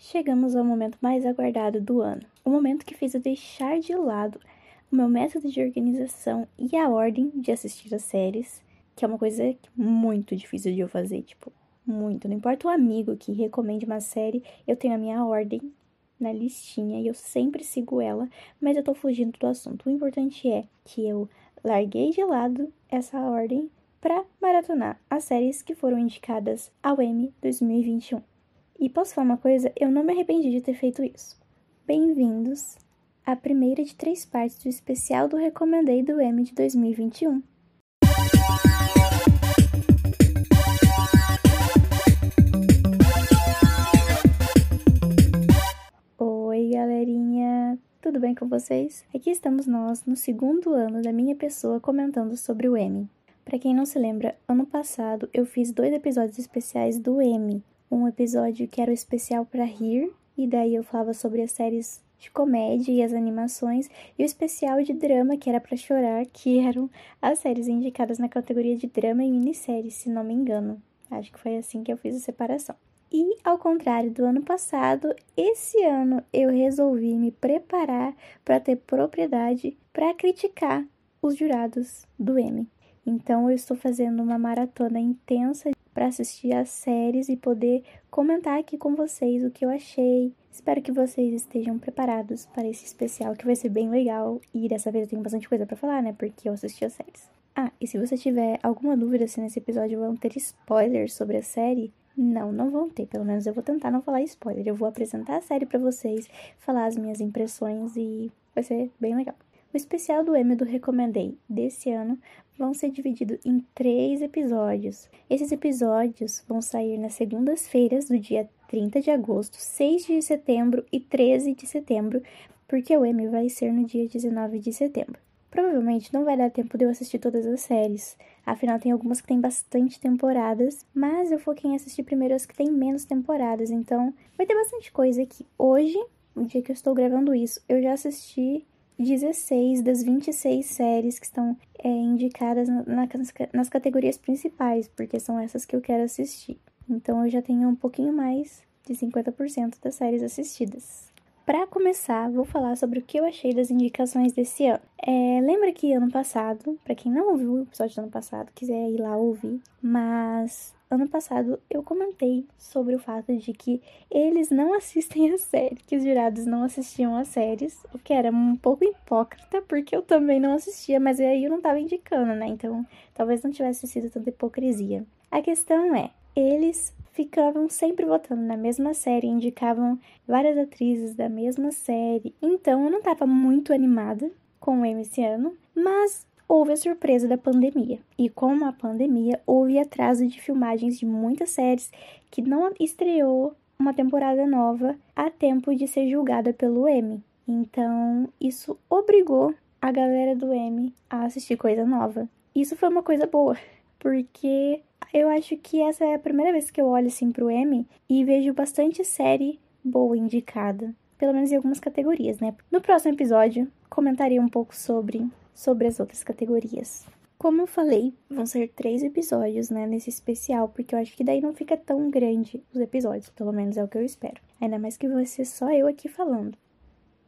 Chegamos ao momento mais aguardado do ano, o momento que fez eu deixar de lado o meu método de organização e a ordem de assistir as séries, que é uma coisa muito difícil de eu fazer, tipo, muito. Não importa o amigo que recomende uma série, eu tenho a minha ordem na listinha e eu sempre sigo ela, mas eu tô fugindo do assunto. O importante é que eu larguei de lado essa ordem para maratonar as séries que foram indicadas ao Emmy 2021. E posso falar uma coisa? Eu não me arrependi de ter feito isso. Bem-vindos à primeira de três partes do especial do Recomendei do Emmy de 2021. Oi, galerinha! Tudo bem com vocês? Aqui estamos nós no segundo ano da minha pessoa comentando sobre o Emmy. Para quem não se lembra, ano passado eu fiz dois episódios especiais do Emmy, um episódio que era o especial para rir, e daí eu falava sobre as séries de comédia e as animações, e o especial de drama, que era para chorar, que eram as séries indicadas na categoria de drama e minissérie, se não me engano. Acho que foi assim que eu fiz a separação. E ao contrário do ano passado, esse ano eu resolvi me preparar para ter propriedade para criticar os jurados do Emmy. Então eu estou fazendo uma maratona intensa para assistir as séries e poder comentar aqui com vocês o que eu achei. Espero que vocês estejam preparados para esse especial que vai ser bem legal e dessa vez eu tenho bastante coisa para falar, né? Porque eu assisti as séries. Ah, e se você tiver alguma dúvida se nesse episódio vão ter spoilers sobre a série, não, não vão ter. Pelo menos eu vou tentar não falar spoiler. Eu vou apresentar a série para vocês, falar as minhas impressões e vai ser bem legal. O especial do Emmy do Recomendei desse ano vão ser divididos em três episódios. Esses episódios vão sair nas segundas-feiras do dia 30 de agosto, 6 de setembro e 13 de setembro, porque o Emmy vai ser no dia 19 de setembro. Provavelmente não vai dar tempo de eu assistir todas as séries, afinal tem algumas que têm bastante temporadas, mas eu foquei em assistir primeiro as que têm menos temporadas, então vai ter bastante coisa aqui. Hoje, no dia que eu estou gravando isso, eu já assisti 16 das 26 séries que estão é, indicadas na, nas categorias principais, porque são essas que eu quero assistir. Então eu já tenho um pouquinho mais de 50% das séries assistidas. Para começar, vou falar sobre o que eu achei das indicações desse ano. É, lembra que ano passado, para quem não ouviu o episódio do ano passado, quiser ir lá ouvir, mas ano passado eu comentei sobre o fato de que eles não assistem a série, que os jurados não assistiam as séries, o que era um pouco hipócrita, porque eu também não assistia, mas aí eu não tava indicando, né? Então talvez não tivesse sido tanta hipocrisia. A questão é, eles ficavam sempre votando na mesma série, indicavam várias atrizes da mesma série, então eu não tava muito animada com o Emmy esse ano, mas houve a surpresa da pandemia. E com a pandemia, houve atraso de filmagens de muitas séries que não estreou uma temporada nova a tempo de ser julgada pelo Emmy. Então, isso obrigou a galera do Emmy a assistir coisa nova. Isso foi uma coisa boa, porque eu acho que essa é a primeira vez que eu olho assim pro Emmy e vejo bastante série boa indicada, pelo menos em algumas categorias, né? No próximo episódio, comentaria um pouco sobre sobre as outras categorias. Como eu falei, vão ser três episódios, né, nesse especial, porque eu acho que daí não fica tão grande os episódios, pelo menos é o que eu espero. Ainda mais que vai ser só eu aqui falando.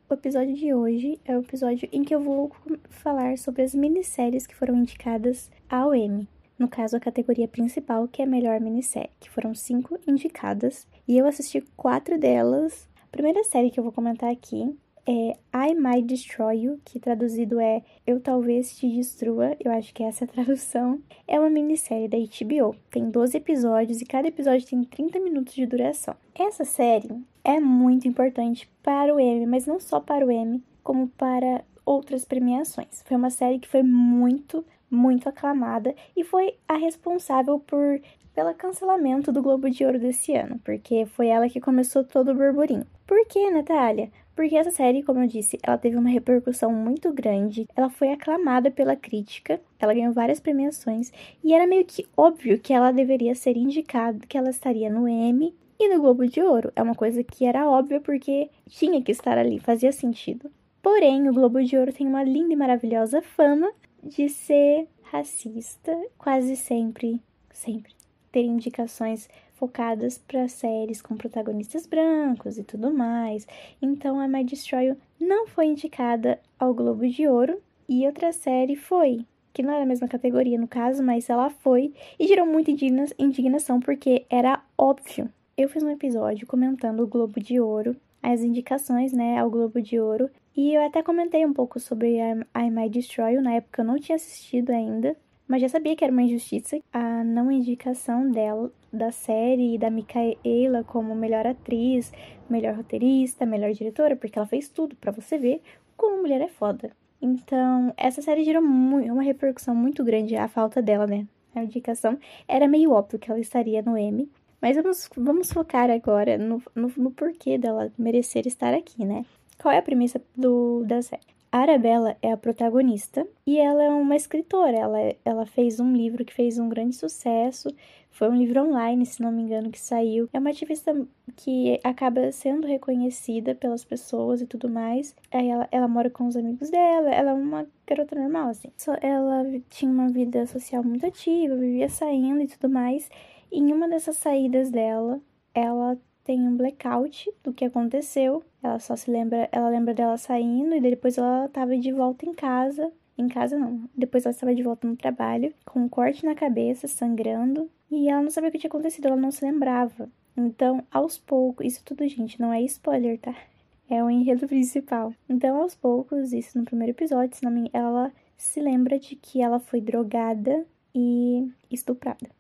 O episódio de hoje é o episódio em que eu vou falar sobre as minisséries que foram indicadas ao Emmy. No caso, a categoria principal, que é a melhor minissérie, que foram cinco indicadas, e eu assisti quatro delas. A primeira série que eu vou comentar aqui é I Might Destroy You, que traduzido é Eu Talvez Te Destrua, eu acho que essa é a tradução. É uma minissérie da HBO, tem 12 episódios e cada episódio tem 30 minutos de duração. Essa série é muito importante para o Emmy, mas não só para o Emmy, como para outras premiações. Foi uma série que foi muito, muito aclamada e foi a responsável por pelo cancelamento do Globo de Ouro desse ano, porque foi ela que começou todo o burburinho. Por que, Natália? Porque essa série, como eu disse, ela teve uma repercussão muito grande, ela foi aclamada pela crítica, ela ganhou várias premiações e era meio que óbvio que ela deveria ser indicada, que ela estaria no Emmy e no Globo de Ouro. É uma coisa que era óbvia porque tinha que estar ali, fazia sentido. Porém, o Globo de Ouro tem uma linda e maravilhosa fama de ser racista, quase sempre, sempre ter indicações focadas para séries com protagonistas brancos e tudo mais. Então a My Destroy não foi indicada ao Globo de Ouro e outra série foi, que não era a mesma categoria no caso, mas ela foi e gerou muita indignação porque era óbvio. Eu fiz um episódio comentando o Globo de Ouro, as indicações, né, ao Globo de Ouro, e eu até comentei um pouco sobre a Might Destroy na época eu não tinha assistido ainda, mas já sabia que era uma injustiça a não indicação dela da série e da Micaela como melhor atriz, melhor roteirista, melhor diretora, porque ela fez tudo para você ver como mulher é foda. Então, essa série gerou uma repercussão muito grande a falta dela, né? A indicação era meio óbvio que ela estaria no M, mas vamos, vamos focar agora no, no, no porquê dela merecer estar aqui, né? Qual é a premissa do, da série? A Arabella é a protagonista e ela é uma escritora. Ela, ela fez um livro que fez um grande sucesso. Foi um livro online, se não me engano, que saiu. É uma ativista que acaba sendo reconhecida pelas pessoas e tudo mais. Aí ela, ela mora com os amigos dela. Ela é uma garota normal, assim. Só ela tinha uma vida social muito ativa, vivia saindo e tudo mais. E em uma dessas saídas dela, ela tem um blackout do que aconteceu. Ela só se lembra, ela lembra dela saindo e depois ela tava de volta em casa. Em casa não. Depois ela estava de volta no trabalho, com um corte na cabeça, sangrando, e ela não sabia o que tinha acontecido, ela não se lembrava. Então, aos poucos, isso tudo, gente, não é spoiler, tá? É o enredo principal. Então, aos poucos, isso no primeiro episódio, ela se lembra de que ela foi drogada e estuprada.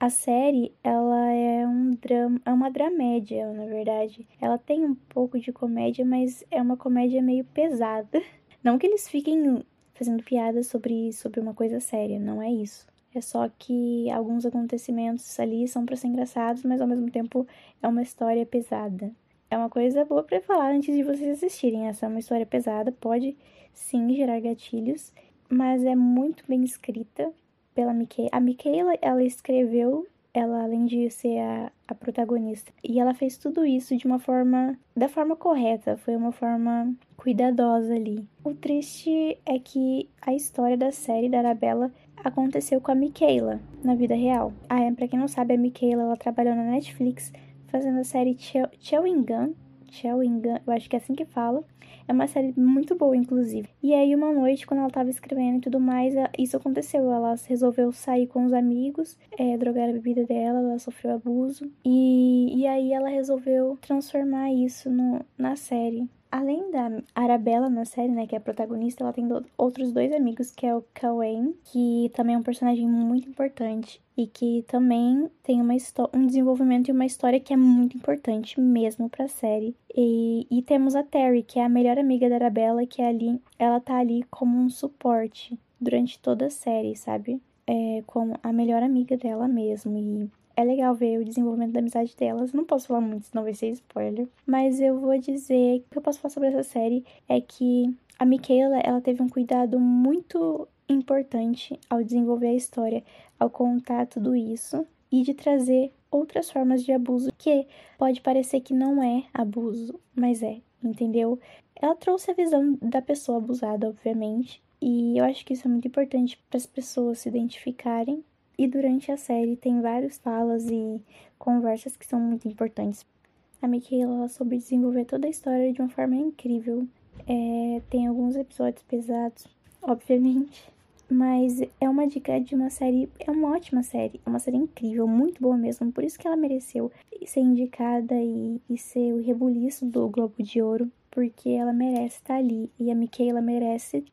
A série, ela é um drama, é uma dramédia, na verdade. Ela tem um pouco de comédia, mas é uma comédia meio pesada. Não que eles fiquem fazendo piadas sobre, sobre uma coisa séria, não é isso. É só que alguns acontecimentos ali são para ser engraçados, mas ao mesmo tempo é uma história pesada. É uma coisa boa para falar antes de vocês assistirem. Essa é uma história pesada, pode sim gerar gatilhos, mas é muito bem escrita pela Michaela. A Michaela, ela escreveu, ela além de ser a, a protagonista, e ela fez tudo isso de uma forma, da forma correta, foi uma forma cuidadosa ali. O triste é que a história da série da Arabella aconteceu com a Michaela na vida real. Ah, é, pra quem não sabe, a Michaela, ela trabalhou na Netflix fazendo a série Chewing Gun, Chewing Gun, eu acho que é assim que fala, é uma série muito boa, inclusive. E aí, uma noite, quando ela tava escrevendo e tudo mais, isso aconteceu. Ela resolveu sair com os amigos, é, drogar a bebida dela, ela sofreu abuso. E, e aí ela resolveu transformar isso no, na série. Além da Arabella na série, né, que é a protagonista, ela tem do, outros dois amigos, que é o Kawain, que também é um personagem muito importante e que também tem uma um desenvolvimento e uma história que é muito importante mesmo para a série. E, e temos a Terry, que é a melhor amiga da Arabella, que é ali, ela tá ali como um suporte durante toda a série, sabe? É, como a melhor amiga dela mesmo. E é legal ver o desenvolvimento da amizade delas. Não posso falar muito, senão vai ser spoiler. Mas eu vou dizer o que eu posso falar sobre essa série é que a Michaela, ela teve um cuidado muito importante ao desenvolver a história, ao contar tudo isso e de trazer outras formas de abuso que pode parecer que não é abuso, mas é, entendeu? Ela trouxe a visão da pessoa abusada, obviamente, e eu acho que isso é muito importante para as pessoas se identificarem e durante a série tem várias falas e conversas que são muito importantes. A Michaela soube desenvolver toda a história de uma forma incrível. É, tem alguns episódios pesados, obviamente, mas é uma dica de uma série, é uma ótima série, é uma série incrível, muito boa mesmo, por isso que ela mereceu ser indicada e, e ser o rebuliço do Globo de Ouro, porque ela merece estar ali e a Michaela merece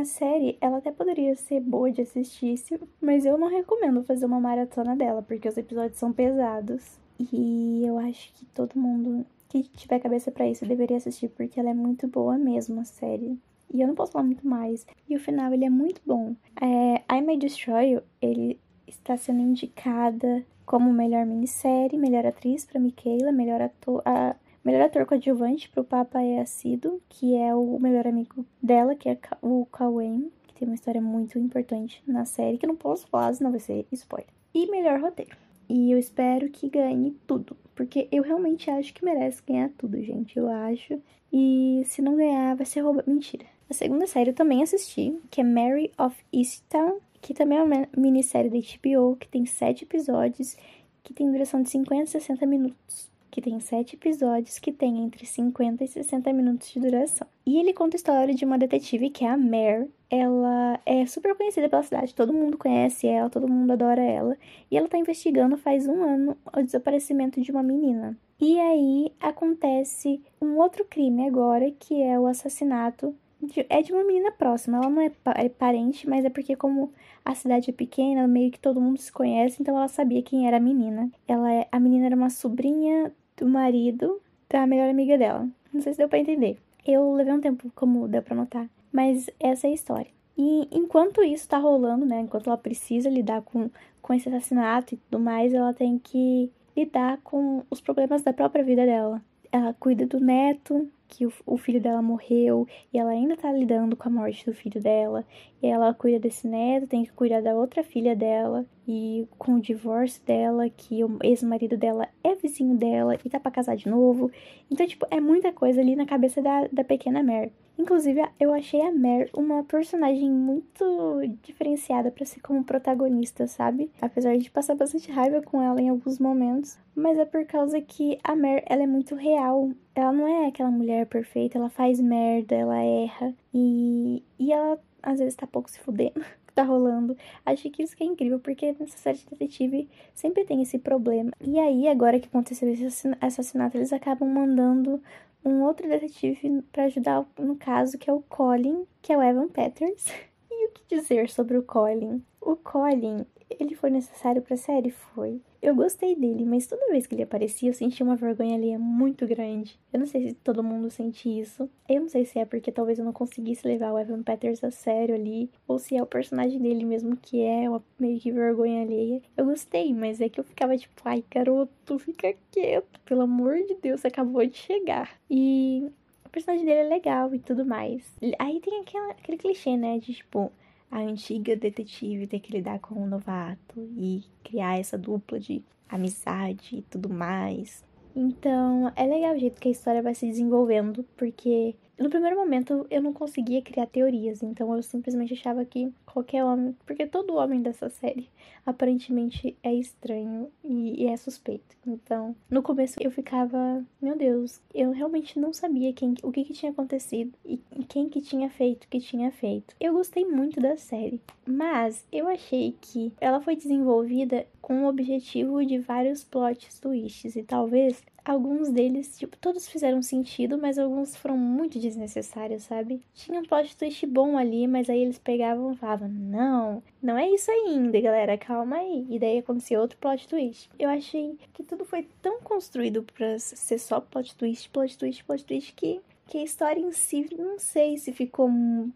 a série, ela até poderia ser boa de assistir, mas eu não recomendo fazer uma maratona dela, porque os episódios são pesados. E eu acho que todo mundo que tiver cabeça para isso deveria assistir, porque ela é muito boa mesmo, a série. E eu não posso falar muito mais. E o final, ele é muito bom. É, I May Destroy You, ele está sendo indicada como melhor minissérie, melhor atriz para Michaela, melhor ator, a, melhor ator coadjuvante pro Papa é Acido, que é o melhor amigo dela, que é o Kawen, que tem uma história muito importante na série, que eu não posso falar, senão vai ser spoiler. E melhor roteiro. E eu espero que ganhe tudo, porque eu realmente acho que merece ganhar tudo, gente, eu acho. E se não ganhar, vai ser rouba. Mentira. A segunda série eu também assisti, que é Mary of Easttown, que também é uma minissérie da HBO, que tem sete episódios que tem duração de 50 a 60 minutos que tem sete episódios que tem entre 50 e 60 minutos de duração. E ele conta a história de uma detetive que é a Mare. Ela é super conhecida pela cidade, todo mundo conhece ela, todo mundo adora ela. E ela tá investigando faz um ano o desaparecimento de uma menina. E aí acontece um outro crime agora, que é o assassinato de, é de uma menina próxima. Ela não é, é, parente, mas é porque como a cidade é pequena, meio que todo mundo se conhece, então ela sabia quem era a menina. Ela é, a menina era uma sobrinha do marido da melhor amiga dela. Não sei se deu pra entender. Eu levei um tempo, como deu pra notar. Mas essa é a história. E enquanto isso tá rolando, né? Enquanto ela precisa lidar com, com esse assassinato e tudo mais, ela tem que lidar com os problemas da própria vida dela. Ela cuida do neto, que o, o, filho dela morreu e ela ainda tá lidando com a morte do filho dela. Ela cuida desse neto, tem que cuidar da outra filha dela e com o divórcio dela, que o ex-marido dela é vizinho dela e tá pra casar de novo. Então, tipo, é muita coisa ali na cabeça da, da pequena Mare. Inclusive, eu achei a Mare uma personagem muito diferenciada para ser como protagonista, sabe? Apesar de passar bastante raiva com ela em alguns momentos, mas é por causa que a Mare, ela é muito real. Ela não é aquela mulher perfeita, ela faz merda, ela erra e, e ela às vezes tá pouco se fudendo tá rolando. Achei que isso que é incrível, porque nessa série de detetive sempre tem esse problema. E aí, agora que aconteceu esse assassinato, eles acabam mandando um outro detetive para ajudar no caso, que é o Colin, que é o Evan Peters. E o que dizer sobre o Colin? O Colin, ele foi necessário pra série? Foi. Eu gostei dele, mas toda vez que ele aparecia, eu sentia uma vergonha ali muito grande. Eu não sei se todo mundo sente isso. Eu não sei se é porque talvez eu não conseguisse levar o Evan Peters a sério ali, ou se é o personagem dele mesmo que é uma meio que vergonha alheia. Eu gostei, mas é que eu ficava tipo, ai, garoto, fica quieto, pelo amor de Deus, você acabou de chegar. E o personagem dele é legal e tudo mais. Aí tem aquela, aquele clichê, né, de tipo a antiga detetive ter que lidar com um novato e criar essa dupla de amizade e tudo mais. Então, é legal o jeito que a história vai se desenvolvendo, porque no primeiro momento eu não conseguia criar teorias, então eu simplesmente achava que qualquer homem, porque todo homem dessa série aparentemente é estranho e, e, é suspeito. Então, no começo eu ficava, meu Deus, eu realmente não sabia quem, o que, que tinha acontecido e quem que tinha feito o que tinha feito. Eu gostei muito da série, mas eu achei que ela foi desenvolvida com o objetivo de vários plot twists e talvez alguns deles, tipo, todos fizeram sentido, mas alguns foram muito desnecessários, sabe? Tinha um plot twist bom ali, mas aí eles pegavam e falavam: Não, não é isso ainda, galera, calma aí. E daí acontecia outro plot twist. Eu achei que tudo foi tão construído pra ser só plot twist, plot twist, plot twist, que, que a história em si, não sei se ficou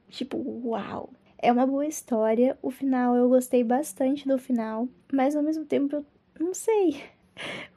tipo, uau. É uma boa história. O final, eu gostei bastante do final, mas ao mesmo tempo eu não sei.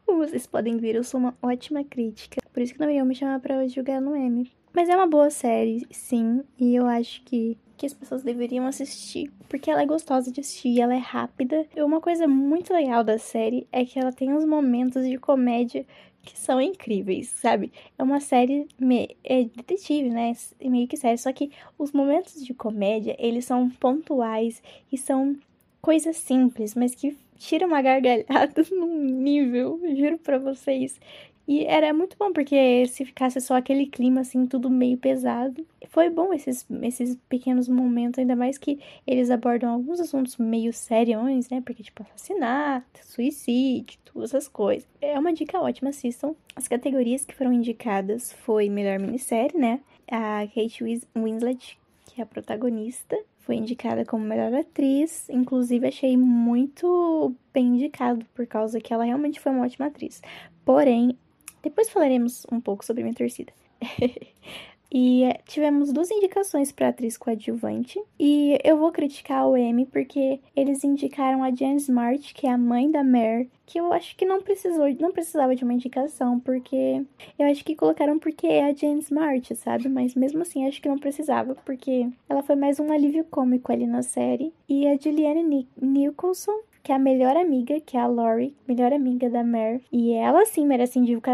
Como vocês podem ver, eu sou uma ótima crítica. Por isso que não iam me chamar pra jogar no M. Mas é uma boa série, sim. E eu acho que, que as pessoas deveriam assistir. Porque ela é gostosa de assistir, ela é rápida. E uma coisa muito legal da série é que ela tem uns momentos de comédia que são incríveis, sabe? É uma série me... é detetive, né? Meio que série. Só que os momentos de comédia, eles são pontuais e são coisas simples, mas que tira uma gargalhada num nível, juro pra vocês. E era muito bom, porque se ficasse só aquele clima, assim, tudo meio pesado. Foi bom esses, esses pequenos momentos, ainda mais que eles abordam alguns assuntos meio seriões, né? Porque, tipo, assassinato, suicídio, todas essas coisas. É uma dica ótima, assistam. As categorias que foram indicadas foi melhor minissérie, né? A Kate Winslet, que é a protagonista, foi indicada como melhor atriz. Inclusive, achei muito bem indicado, por causa que ela realmente foi uma ótima atriz. Porém, depois falaremos um pouco sobre minha torcida. E é, tivemos duas indicações para atriz coadjuvante. E eu vou criticar o Emmy porque eles indicaram a Jen Smart, que é a mãe da Mare, que eu acho que não precisou, não precisava de uma indicação, porque eu acho que colocaram porque é a Jen Smart, sabe? Mas mesmo assim acho que não precisava, porque ela foi mais um alívio cômico ali na série. E a Julianne Nicholson, que é a melhor amiga, que é a Lori, melhor amiga da Mare. E ela sim merece indica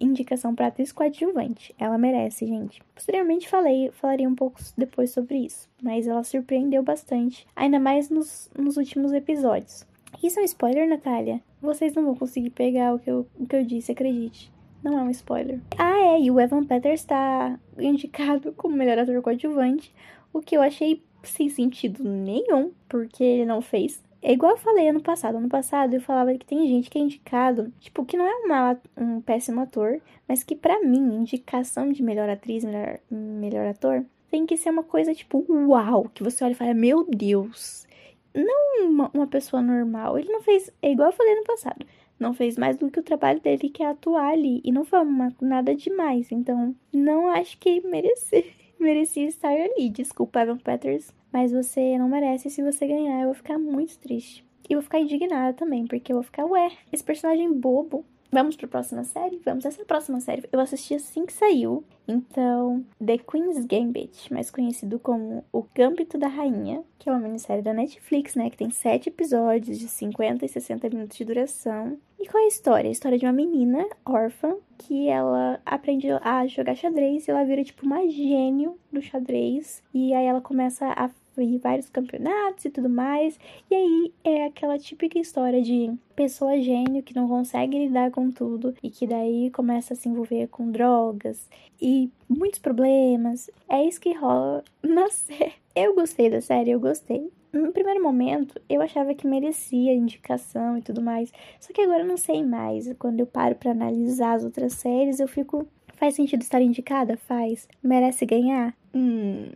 indicação para atriz coadjuvante. Ela merece, gente. Posteriormente falei, falaria um pouco depois sobre isso, mas ela surpreendeu bastante, ainda mais nos, nos últimos episódios. Isso é um spoiler, Natália? Vocês não vão conseguir pegar o que eu, o que eu disse, acredite. Não é um spoiler. Ah, é, e o Evan Peters está indicado como melhor ator coadjuvante, o que eu achei sem sentido nenhum, porque ele não fez. É igual eu falei ano passado. Ano passado eu falava que tem gente que é indicado, tipo, que não é um péssimo ator, mas que para mim, indicação de melhor atriz, melhor, melhor ator, tem que ser uma coisa tipo, uau, que você olha e fala, meu Deus. Não uma, uma pessoa normal. Ele não fez, é igual eu falei ano passado, não fez mais do que o trabalho dele, que é atuar ali. E não foi uma, nada demais. Então, não acho que merecia, merecia estar ali. Desculpa, Evan Peters mas você não merece. Se você ganhar, eu vou ficar muito triste. E vou ficar indignada também, porque eu vou ficar, ué, esse personagem bobo. Vamos pra próxima série? Vamos. Essa é próxima série. Eu assisti assim que saiu. Então, The Queen's Gambit, mais conhecido como O Gambito da Rainha, que é uma minissérie da Netflix, né? Que tem sete episódios de 50 e 60 minutos de duração. E qual é a história? A história de uma menina órfã que ela aprende a jogar xadrez e ela vira tipo uma gênio do xadrez. E aí ela começa a ir vários campeonatos e tudo mais. E aí é aquela típica história de pessoa gênio que não consegue lidar com tudo e que daí começa a se envolver com drogas e muitos problemas. É isso que rola na série. Eu gostei da série, eu gostei. No primeiro momento, eu achava que merecia indicação e tudo mais. Só que agora eu não sei mais. Quando eu paro para analisar as outras séries, eu fico. Faz sentido estar indicada? Faz. Merece ganhar? Hum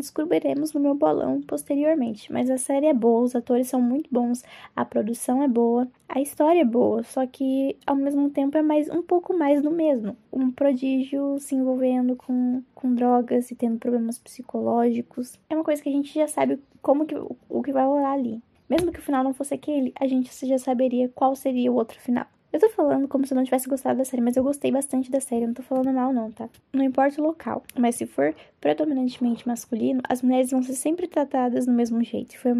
descobriremos no meu bolão posteriormente. Mas a série é boa, os atores são muito bons, a produção é boa, a história é boa, só que ao mesmo tempo é mais um pouco mais do mesmo. Um prodígio se envolvendo com, com drogas e tendo problemas psicológicos. É uma coisa que a gente já sabe como que o que vai rolar ali. Mesmo que o final não fosse aquele, a gente já saberia qual seria o outro final. Eu tô falando como se eu não tivesse gostado da série, mas eu gostei bastante da série, eu não tô falando mal não, tá? Não importa o local, mas se for predominantemente masculino, as mulheres vão ser sempre tratadas do mesmo jeito. Foi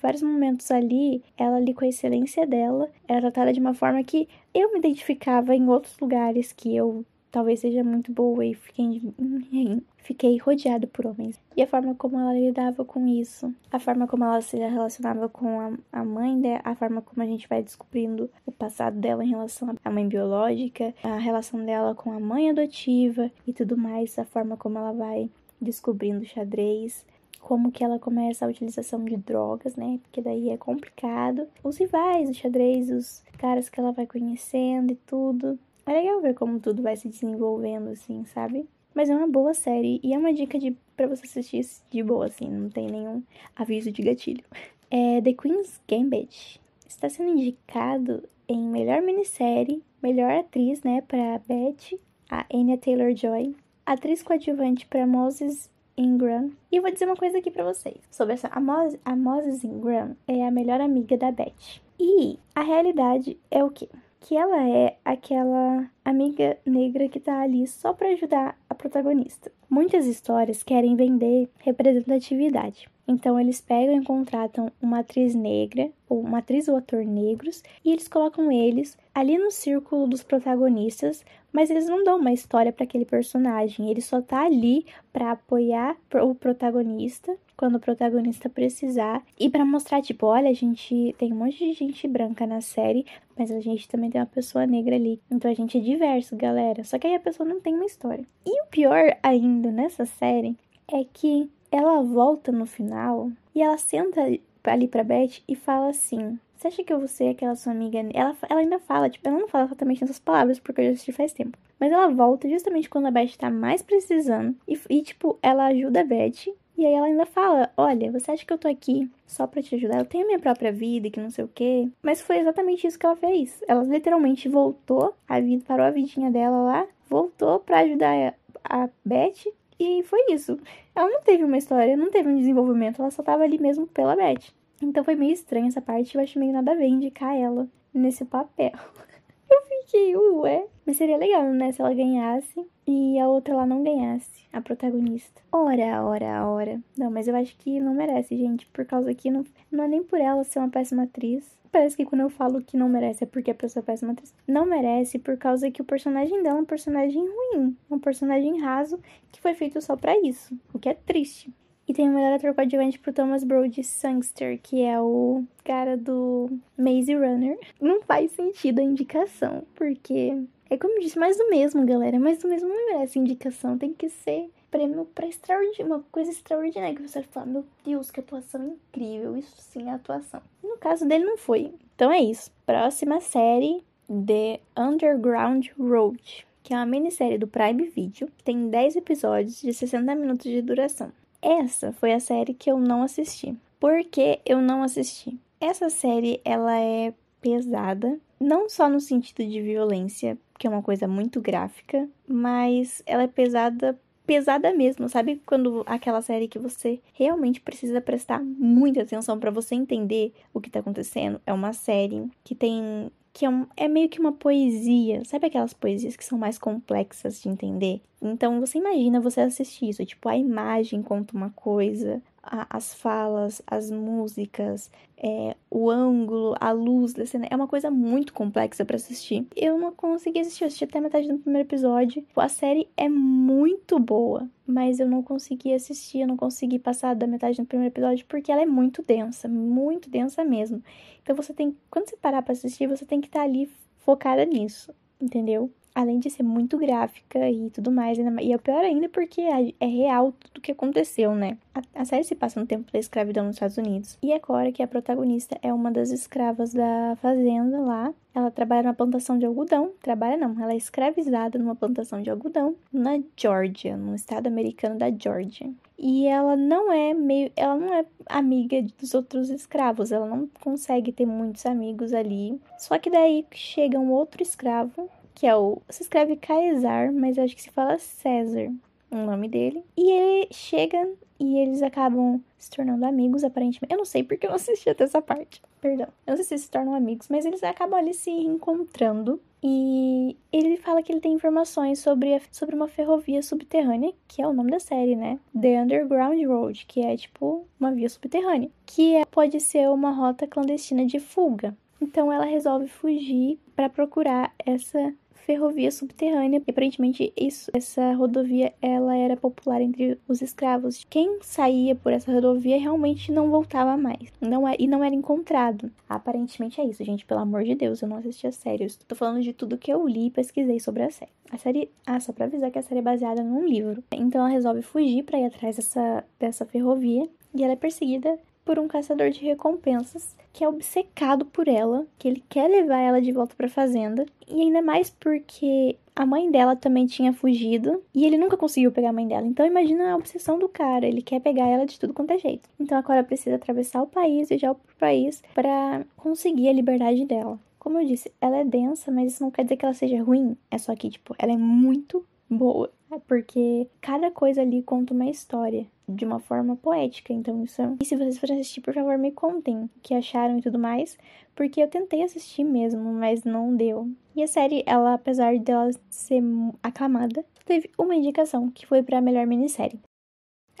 vários momentos ali, ela ali com a excelência dela, era tratada de uma forma que eu me identificava em outros lugares que eu talvez seja muito boa e fiquei, fiquei rodeada por homens. E a forma como ela lidava com isso, a forma como ela se relacionava com a, a mãe dela, a forma como a gente vai descobrindo o passado dela em relação à mãe biológica, a relação dela com a mãe adotiva e tudo mais, a forma como ela vai descobrindo o xadrez, como que ela começa a utilização de drogas, né? Porque daí é complicado. Os rivais do xadrez, os caras que ela vai conhecendo e tudo. É legal ver como tudo vai se desenvolvendo, assim, sabe? Mas é uma boa série e é uma dica de para você assistir de boa, assim, não tem nenhum aviso de gatilho. É The Queen's Gambit. Está sendo indicado em melhor minissérie, melhor atriz, né, para Beth, a Anya Taylor-Joy, atriz coadjuvante para Moses Ingram. E eu vou dizer uma coisa aqui para vocês sobre essa a, a Moses Ingram é a melhor amiga da Beth. E a realidade é o quê? Que ela é aquela amiga negra que tá ali só para ajudar a protagonista. Muitas histórias querem vender representatividade. Então eles pegam e contratam uma atriz negra, ou uma atriz ou ator negros, e eles colocam eles ali no círculo dos protagonistas, mas eles não dão uma história para aquele personagem, ele só tá ali para apoiar o protagonista quando o protagonista precisar e para mostrar tipo, olha, a gente tem um monte de gente branca na série, mas a gente também tem uma pessoa negra ali. Então a gente é diverso, galera. Só que aí a pessoa não tem uma história. E o pior ainda nessa série é que ela volta no final e ela senta ali pra Beth e fala assim: Você acha que eu vou ser aquela sua amiga? Ela, ela ainda fala, tipo, ela não fala exatamente nessas palavras porque eu já assisti faz tempo. Mas ela volta justamente quando a Beth tá mais precisando. E, e, tipo, ela ajuda a Beth. E aí ela ainda fala: Olha, você acha que eu tô aqui só pra te ajudar? Eu tenho a minha própria vida, que não sei o quê. Mas foi exatamente isso que ela fez. Ela literalmente voltou, a vida, parou a vidinha dela lá, voltou pra ajudar a Beth. E foi isso. Ela não teve uma história, não teve um desenvolvimento, ela só tava ali mesmo pela Beth. Então foi meio estranho essa parte, eu acho meio nada a ver indicar ela nesse papel. Eu fiquei, ué. Mas seria legal, né, se ela ganhasse e a outra lá não ganhasse, a protagonista. Ora, ora, ora. Não, mas eu acho que não merece, gente, por causa que não, não é nem por ela ser uma péssima atriz. Parece que quando eu falo que não merece é porque a pessoa é péssima atriz. Não merece por causa que o personagem dela é um personagem ruim, um personagem raso que foi feito só para isso, o que é triste. E tem o melhor ator coadjuvante pro Thomas Brody Sangster, que é o cara do Maze Runner. Não faz sentido a indicação, porque é como eu disse, mais do mesmo, galera. Mais do mesmo não merece indicação. Tem que ser prêmio pra extraordinário, uma coisa extraordinária. Que você vai falar, meu Deus, que atuação incrível. Isso sim é atuação. No caso dele, não foi. Então é isso. Próxima série, The Underground Road. Que é uma minissérie do Prime Video. Que tem 10 episódios de 60 minutos de duração. Essa foi a série que eu não assisti. Por que eu não assisti? Essa série, ela é pesada, não só no sentido de violência, que é uma coisa muito gráfica, mas ela é pesada pesada mesmo, sabe? Quando aquela série que você realmente precisa prestar muita atenção para você entender o que tá acontecendo. É uma série que tem que é, um, é, meio que uma poesia. Sabe aquelas poesias que são mais complexas de entender? Então você imagina você assistir isso, tipo, a imagem conta uma coisa, as falas, as músicas, é, o ângulo, a luz da cena. É uma coisa muito complexa para assistir. Eu não consegui assistir, eu assisti até metade do primeiro episódio. A série é muito boa, mas eu não consegui assistir, eu não consegui passar da metade do primeiro episódio porque ela é muito densa, muito densa mesmo. Então você tem, quando você parar para assistir, você tem que estar tá ali focada nisso, entendeu? Além de ser muito gráfica e tudo mais, e é pior ainda porque é real tudo o que aconteceu, né? A, série se passa no tempo da escravidão nos Estados Unidos. E a Cora, que é a protagonista, é uma das escravas da fazenda lá. Ela trabalha numa plantação de algodão. Trabalha não, ela é escravizada numa plantação de algodão na Georgia, no estado americano da Georgia. E ela não é meio, ela não é amiga dos outros escravos, ela não consegue ter muitos amigos ali. Só que daí chega um outro escravo, que é o, se escreve Caesar, mas acho que se fala César, o nome dele. E ele chega e eles acabam se tornando amigos, aparentemente. Eu não sei porque eu não assisti até essa parte. Perdão. Eu não sei se se tornam amigos, mas eles acabam ali se encontrando. E ele fala que ele tem informações sobre, sobre uma ferrovia subterrânea, que é o nome da série, né? The Underground Road, que é tipo uma via subterrânea. Que é, pode ser uma rota clandestina de fuga. Então ela resolve fugir para procurar essa ferrovia subterrânea. E aparentemente isso, essa rodovia ela era popular entre os escravos. Quem saía por essa rodovia realmente não voltava mais. Não é, e não era encontrado. Aparentemente é isso, gente. Pelo amor de Deus, eu não assisti a série. Eu tô falando de tudo que eu li e pesquisei sobre a série. A série. Ah, só pra avisar que a série é baseada num livro. Então ela resolve fugir para ir atrás dessa, dessa ferrovia. E ela é perseguida por um caçador de recompensas que é obcecado por ela, que ele quer levar ela de volta para a fazenda, e ainda mais porque a mãe dela também tinha fugido e ele nunca conseguiu pegar a mãe dela. Então imagina a obsessão do cara, ele quer pegar ela de tudo quanto é jeito. Então a precisa atravessar o país já o país para conseguir a liberdade dela. Como eu disse, ela é densa, mas isso não quer dizer que ela seja ruim. É só que, tipo, ela é muito boa. É porque cada coisa ali conta uma história de uma forma poética. Então, isso. É... E se vocês forem assistir, por favor, me contem o que acharam e tudo mais, porque eu tentei assistir mesmo, mas não deu. E a série, ela, apesar dela ser aclamada, teve uma indicação, que foi para a melhor minissérie.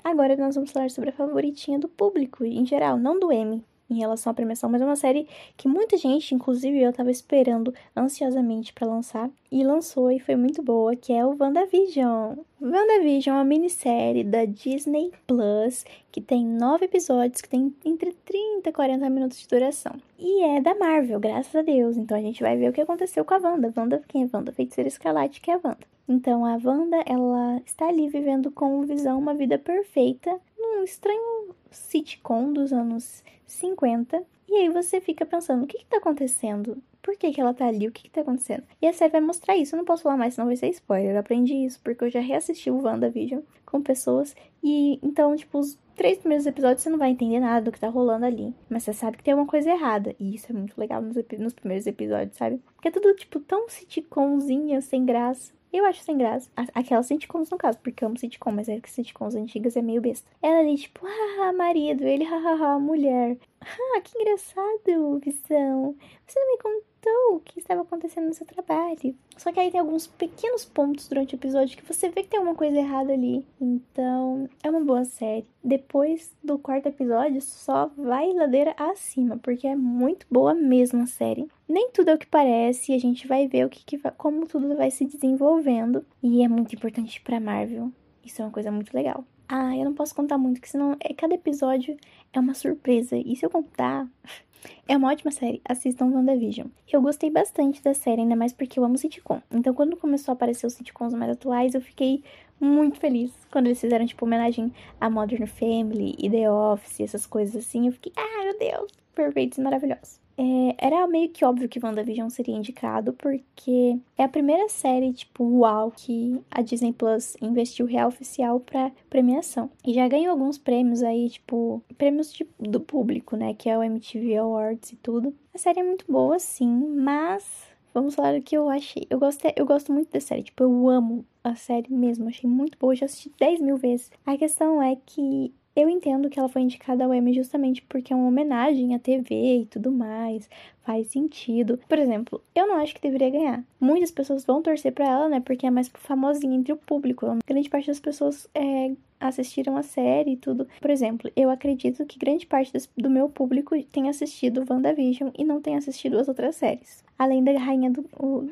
Agora nós vamos falar sobre a favoritinha do público em geral, não do Emmy, em relação à premiação, mas é uma série que muita gente, inclusive eu, estava esperando ansiosamente para lançar e lançou e foi muito boa, que é o WandaVision. WandaVision é uma minissérie da Disney Plus que tem nove episódios, que tem entre 30 e 40 minutos de duração. E é da Marvel, graças a Deus. Então a gente vai ver o que aconteceu com a Wanda. Wanda, quem é Wanda? Feiticeira Escarlate, que é a Wanda. Então a Wanda, ela está ali vivendo com visão uma vida perfeita num estranho sitcom dos anos 50. E aí você fica pensando, o que está acontecendo? Por que, que ela tá ali? O que, que tá acontecendo? E a série vai mostrar isso. Eu não posso falar mais, senão vai ser spoiler. Eu aprendi isso porque eu já reassisti o WandaVision com pessoas. E então, tipo, os três primeiros episódios você não vai entender nada do que tá rolando ali. Mas você sabe que tem uma coisa errada. E isso é muito legal nos, nos primeiros episódios, sabe? Porque é tudo, tipo, tão sitcomzinha, sem graça. Eu acho sem graça. Aquelas sitcoms no caso, porque eu amo sitcom, mas é que sitcoms antigas é meio besta. Ela ali, tipo, ah, marido, ele, hahaha, mulher. Ah, que engraçado, visão. Você não me contou o que estava acontecendo no seu trabalho. Só que aí tem alguns pequenos pontos durante o episódio que você vê que tem uma coisa errada ali. Então, é uma boa série. Depois do quarto episódio, só vai ladeira acima, porque é muito boa mesmo a série. Nem tudo é o que parece, a gente vai ver o que, que como tudo vai se desenvolvendo. E é muito importante para Marvel. Isso é uma coisa muito legal. Ah, eu não posso contar muito, porque senão é, cada episódio é uma surpresa. E se eu contar, é uma ótima série. Assistam WandaVision. Eu gostei bastante da série, ainda mais porque eu amo sitcom. Então, quando começou a aparecer os sitcoms mais atuais, eu fiquei muito feliz. Quando eles fizeram, tipo, homenagem a Modern Family e The Office, essas coisas assim, eu fiquei, ah, meu Deus, perfeitos e maravilhosos. É, era meio que óbvio que WandaVision seria indicado, porque é a primeira série, tipo, uau, que a Disney Plus investiu real oficial pra premiação. E já ganhou alguns prêmios aí, tipo, prêmios de, do público, né? Que é o MTV Awards e tudo. A série é muito boa, sim, mas vamos falar o que eu achei. Eu, gostei, eu gosto muito da série, tipo, eu amo a série mesmo, achei muito boa, já assisti 10 mil vezes. A questão é que eu entendo que ela foi indicada ao Emmy justamente porque é uma homenagem à TV e tudo mais, faz sentido. Por exemplo, eu não acho que deveria ganhar. Muitas pessoas vão torcer para ela, né, porque é mais famosinha entre o público. Grande parte das pessoas é, assistiram a série e tudo. Por exemplo, eu acredito que grande parte do meu público tem assistido WandaVision e não tem assistido as outras séries. Além da rainha do,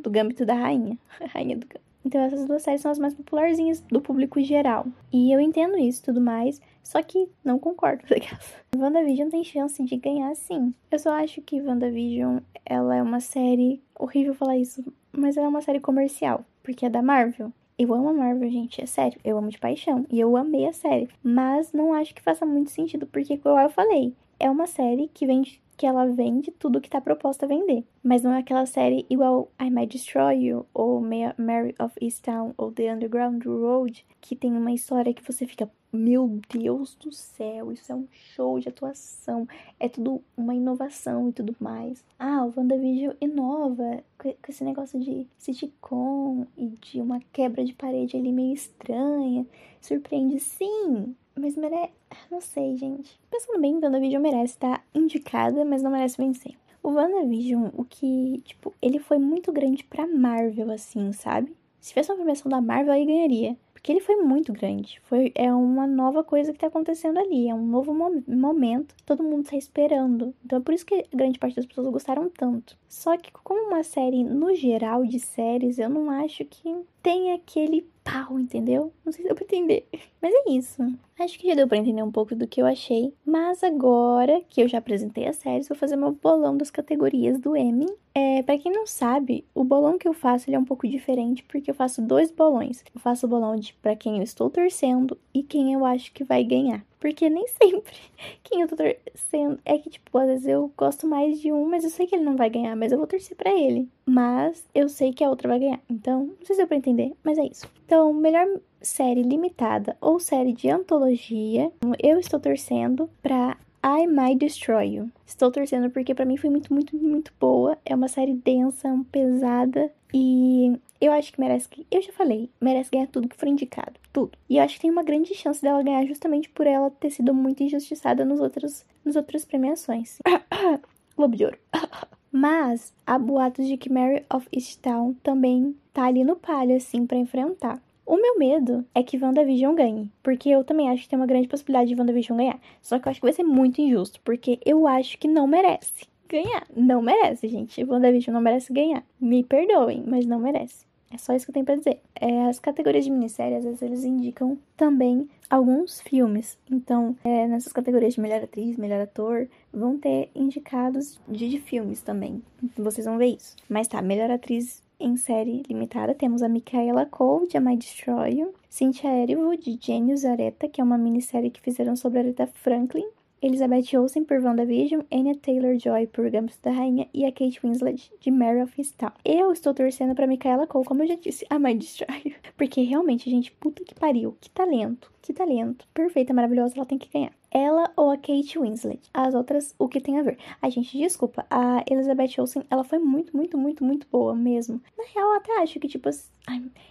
do Gâmbito da Rainha. rainha do Gâmbito. Então essas duas séries são as mais popularzinhas do público geral. E eu entendo isso tudo mais, só que não concordo com aquelas. WandaVision tem chance de ganhar sim. Eu só acho que WandaVision, ela é uma série, horrível falar isso, mas ela é uma série comercial, porque é da Marvel. Eu amo a Marvel, gente, é sério, eu amo de paixão, e eu amei a série. Mas não acho que faça muito sentido, porque como eu falei, é uma série que vende que ela vende tudo que tá proposta a vender. Mas não é aquela série igual I Might Destroy You, ou Mary of Easttown, ou The Underground Road, que tem uma história que você fica, meu Deus do céu, isso é um show de atuação, é tudo uma inovação e tudo mais. Ah, o WandaVision inova com esse negócio de sitcom e de uma quebra de parede ali meio estranha. Surpreende, sim, mas merece. Não sei, gente. Pensando bem, WandaVision merece estar indicada, mas não merece vencer. O WandaVision, o que, tipo, ele foi muito grande pra Marvel, assim, sabe? Se fosse uma premiação da Marvel, aí ganharia. Porque ele foi muito grande. Foi, é uma nova coisa que tá acontecendo ali. É um novo mo momento. Todo mundo tá esperando. Então é por isso que grande parte das pessoas gostaram tanto. Só que, como uma série, no geral, de séries, eu não acho que tem aquele pau, entendeu? Não sei se deu pra entender. Mas é isso. Acho que já deu pra entender um pouco do que eu achei. Mas agora que eu já apresentei as séries, vou fazer meu bolão das categorias do Emmy. É, para quem não sabe, o bolão que eu faço ele é um pouco diferente porque eu faço dois bolões. Eu faço o bolão de para quem eu estou torcendo e quem eu acho que vai ganhar. Porque nem sempre quem eu tô torcendo é que, tipo, às vezes eu gosto mais de um, mas eu sei que ele não vai ganhar, mas eu vou torcer para ele. Mas eu sei que a outra vai ganhar. Então, não sei se deu pra entender, mas é isso. Então, melhor série limitada ou série de antologia, eu estou torcendo pra I Might Destroy You. Estou torcendo porque para mim foi muito, muito, muito boa. É uma série densa, pesada e eu acho que merece. Eu já falei, merece ganhar tudo que for indicado. Tudo. E eu acho que tem uma grande chance dela ganhar justamente por ela ter sido muito injustiçada nos outros, nos outras premiações. Globo de Ouro. Mas há boatos de que Mary of Easttown também tá ali no palio, assim, para enfrentar. O meu medo é que WandaVision ganhe, porque eu também acho que tem uma grande possibilidade de WandaVision ganhar. Só que eu acho que vai ser muito injusto, porque eu acho que não merece ganhar. Não merece, gente. WandaVision não merece ganhar. Me perdoem, mas não merece. É só isso que eu tenho pra dizer. É, as categorias de minissérie, às vezes, eles indicam também alguns filmes. Então, é, nessas categorias de melhor atriz, melhor ator, vão ter indicados de, de filmes também. Vocês vão ver isso. Mas tá, melhor atriz em série limitada, temos a Micaela Cole, de A My Destroy You, Cynthia Erivo, de Genius Areta, que é uma minissérie que fizeram sobre Aretha Franklin, Elizabeth Olsen por WandaVision, Anya Taylor-Joy por Gambito da Rainha e a Kate Winslet de Mary of Easttown. Eu estou torcendo pra Micaela Cole, como eu já disse, a mãe destrói. Porque realmente, gente, puta que pariu. Que talento, que talento. Perfeita, maravilhosa, ela tem que ganhar ela ou a Kate Winslet. As outras, o que tem a ver? A gente, desculpa, a Elizabeth Olsen, ela foi muito, muito, muito, muito boa mesmo. Na real, eu até acho que, tipo,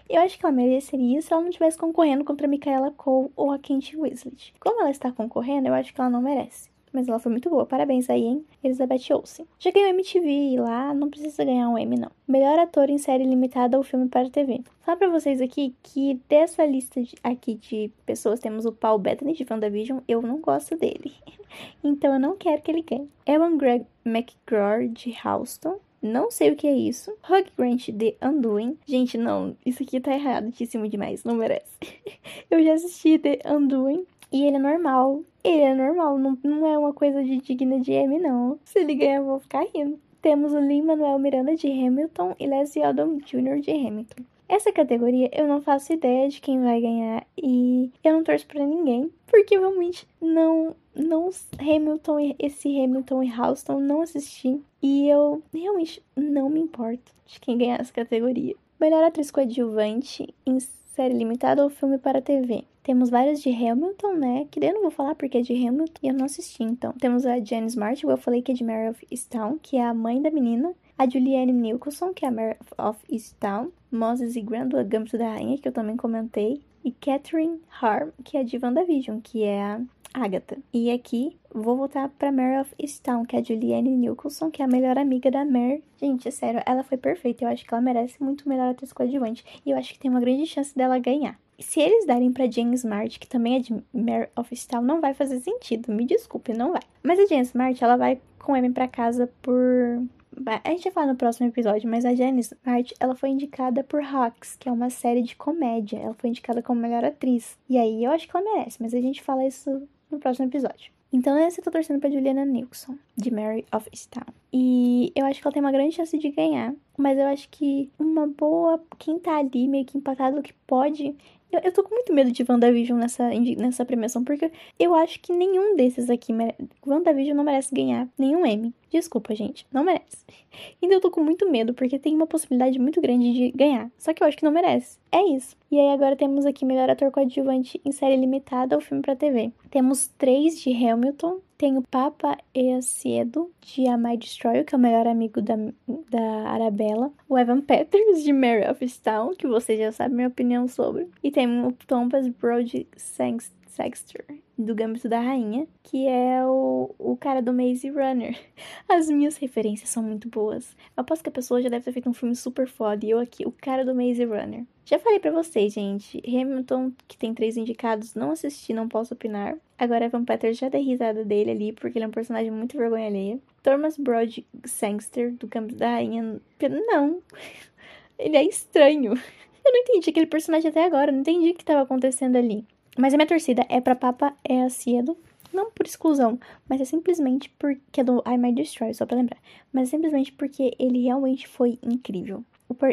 eu acho que ela mereceria se ela não estivesse concorrendo contra a Micaela Cole ou a Kate Winslet. Como ela está concorrendo, eu acho que ela não merece. Mas ela foi muito boa. Parabéns aí, hein? Elizabeth Olsen. Já ganhou MTV lá, não precisa ganhar um Emmy, não. Melhor ator em série limitada ou filme para TV. Falar pra vocês aqui que dessa lista de, aqui de pessoas, temos o Paul Bettany de WandaVision. Eu não gosto dele. então eu não quero que ele ganhe. Ewan Greg McGraw de Houston. Não sei o que é isso. Hug Grant The Undoing. Gente, não, isso aqui tá erradíssimo demais, não merece. eu já assisti The Undoing e ele é normal. Ele é normal, não, não é uma coisa de digna de M, não. Se ele ganhar, eu vou ficar rindo. Temos o Lin-Manuel Miranda de Hamilton e Leslie Odom Jr. de Hamilton. Essa categoria eu não faço ideia de quem vai ganhar e eu não torço para ninguém, porque realmente não não Hamilton esse Hamilton e Houston não assisti e eu realmente não me importo de quem ganhar essa categoria. Melhor atriz coadjuvante em série limitada ou filme para TV. Temos vários de Hamilton, né? Que eu não vou falar porque é de Hamilton e eu não assisti, então. Temos a Jane Smart, eu falei que é de Mary of Easttown, que é a mãe da menina a Julianne Nicholson, que é a Mare of Easttown, Moses e Grandula Gambito da Rainha, que eu também comentei, e Catherine Harm, que é de WandaVision, que é a Agatha. E aqui vou voltar pra Mare of Easttown, que é a Julianne Nicholson, que é a melhor amiga da Mare. Gente, é sério, ela foi perfeita. Eu acho que ela merece muito melhor atriz coadjuvante. E eu acho que tem uma grande chance dela ganhar. Se eles darem pra Jane Smart, que também é de Mare of Easttown, não vai fazer sentido. Me desculpe, não vai. Mas a Jane Smart, ela vai com Amy pra casa por a gente vai falar no próximo episódio, mas a Janice Hart, ela foi indicada por Hawks, que é uma série de comédia. Ela foi indicada como melhor atriz. E aí eu acho que ela merece, mas a gente fala isso no próximo episódio. Então, essa eu tô torcendo pra Juliana Nilsson, de Mary of Easttown. E eu acho que ela tem uma grande chance de ganhar, mas eu acho que uma boa. Quem tá ali meio que empatado que pode eu, eu tô com muito medo de WandaVision nessa, nessa premiação, porque eu acho que nenhum desses aqui. Mere... WandaVision não merece ganhar nenhum M. Desculpa, gente, não merece. Então eu tô com muito medo, porque tem uma possibilidade muito grande de ganhar. Só que eu acho que não merece. É isso. E aí agora temos aqui melhor ator coadjuvante em série limitada ou filme pra TV. Temos três de Hamilton, tem o Papa Eaciedo, de A My Destroy, que é o melhor amigo da, da Arabella. O Evan Peters, de Mary of Stone, que vocês já sabem minha opinião sobre. E tem o Thomas Brody Sexter, do Gambito da Rainha, que é o, o cara do Maze Runner. As minhas referências são muito boas. Eu aposto que a pessoa já deve ter feito um filme super foda, e eu aqui, o cara do Maze Runner. Já falei para vocês, gente. Hamilton, que tem três indicados, não assisti, não posso opinar. Agora Evan Peters já dei risada dele ali, porque ele é um personagem muito vergonha alheia. Thomas Brody Sangster, do Campo da Rainha. Não. Ele é estranho. Eu não entendi aquele personagem até agora, não entendi o que estava acontecendo ali. Mas a minha torcida é pra Papa é Cedo, não por exclusão, mas é simplesmente porque é do I Might Destroy, só pra lembrar. Mas é simplesmente porque ele realmente foi incrível.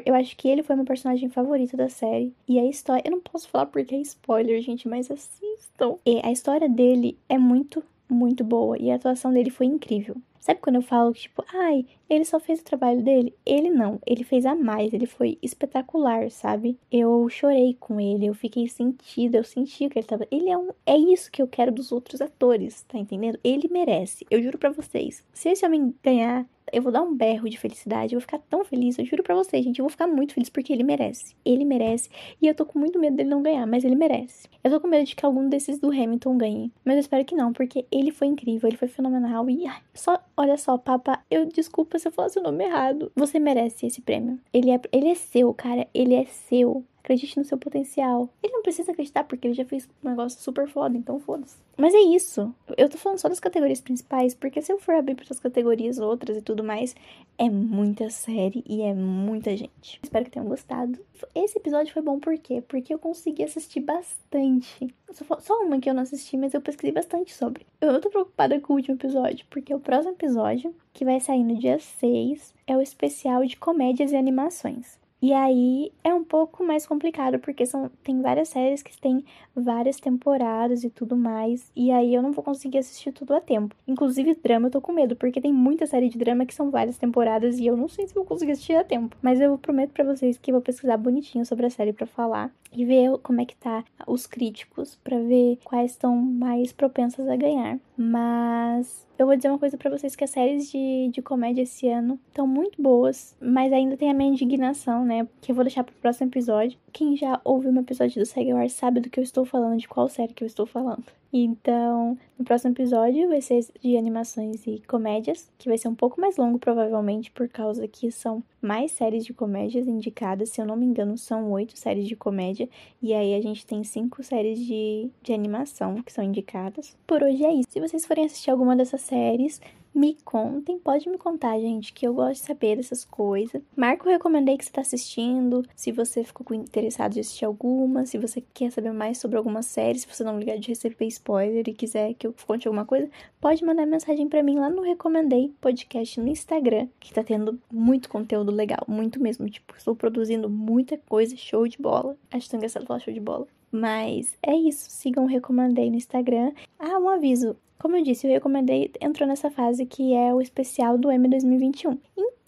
Eu acho que ele foi meu personagem favorito da série. E a história. Eu não posso falar porque é spoiler, gente, mas assistam. E a história dele é muito, muito boa. E a atuação dele foi incrível. Sabe quando eu falo tipo, ai, ele só fez o trabalho dele? Ele não, ele fez a mais, ele foi espetacular, sabe? Eu chorei com ele, eu fiquei sentida, eu senti que ele tava. Ele é um. É isso que eu quero dos outros atores, tá entendendo? Ele merece, eu juro para vocês. Se esse homem ganhar, eu vou dar um berro de felicidade, eu vou ficar tão feliz, eu juro para vocês, gente, eu vou ficar muito feliz porque ele merece. Ele merece, e eu tô com muito medo dele não ganhar, mas ele merece. Eu tô com medo de que algum desses do Hamilton ganhe, mas eu espero que não, porque ele foi incrível, ele foi fenomenal e ai, só, olha só, papa, eu desculpa se eu falasse o nome errado. Você merece esse prêmio. Ele é, ele é seu, cara, ele é seu. Acredite no seu potencial. Ele não precisa acreditar porque ele já fez um negócio super foda, então foda-se. Mas é isso. Eu tô falando só das categorias principais, porque se eu for abrir para as categorias outras e tudo mais, é muita série e é muita gente. Espero que tenham gostado. Esse episódio foi bom por quê? Porque eu consegui assistir bastante. Só uma que eu não assisti, mas eu pesquisei bastante sobre. Eu tô preocupada com o último episódio, porque o próximo episódio, que vai sair no dia 6, é o especial de comédias e animações. E aí é um pouco mais complicado, porque são, tem várias séries que têm várias temporadas e tudo mais. E aí eu não vou conseguir assistir tudo a tempo. Inclusive, drama eu tô com medo, porque tem muita série de drama que são várias temporadas e eu não sei se vou conseguir assistir a tempo. Mas eu prometo para vocês que vou pesquisar bonitinho sobre a série para falar e ver como é que tá os críticos para ver quais estão mais propensas a ganhar. Mas eu vou dizer uma coisa para vocês que as séries de, de comédia esse ano estão muito boas, mas ainda tem a minha indignação, né? Que eu vou deixar pro próximo episódio. Quem já ouviu meu episódio do Segue sabe do que eu estou falando, de qual série que eu estou falando. Então, no próximo episódio vai ser de animações e comédias, que vai ser um pouco mais longo, provavelmente, por causa que são mais séries de comédias indicadas. Se eu não me engano, são oito séries de comédia. E aí a gente tem cinco séries de, de animação que são indicadas. Por hoje é isso. Se vocês forem assistir alguma dessas séries, Me contem, pode me contar, gente, que eu gosto de saber dessas coisas. Marca o recomendei que você tá assistindo, se você ficou interessado em assistir alguma, se você quer saber mais sobre alguma série, se você não ligar de receber spoiler e quiser que eu conte alguma coisa, pode mandar mensagem para mim lá no Recomendei Podcast no Instagram, que tá tendo muito conteúdo legal, muito mesmo. Tipo, estou produzindo muita coisa, show de bola. Acho tão engraçado falar show de bola. Mas é isso, sigam o Recomendei no Instagram. Ah, um aviso. Como eu disse, o Recomendei entrou nessa fase que é o especial do M 2021.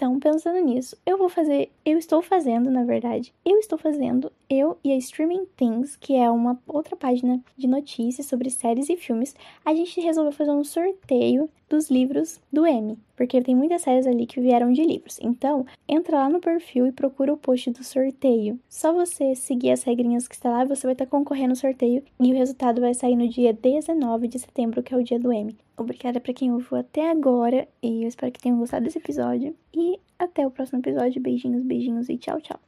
Então, pensando nisso, eu vou fazer, eu estou fazendo, na verdade, eu estou fazendo, eu e a Streaming Things, que é uma outra página de notícias sobre séries e filmes, a gente resolveu fazer um sorteio dos livros do M, porque tem muitas séries ali que vieram de livros. Então, entra lá no perfil e procura o post do sorteio. Só você seguir as regrinhas que está lá, você vai estar concorrendo ao sorteio e o resultado vai sair no dia 19 de setembro, que é o dia do M. Obrigada para quem ouviu até agora e eu espero que tenham gostado desse episódio. E até o próximo episódio. Beijinhos, beijinhos e tchau, tchau.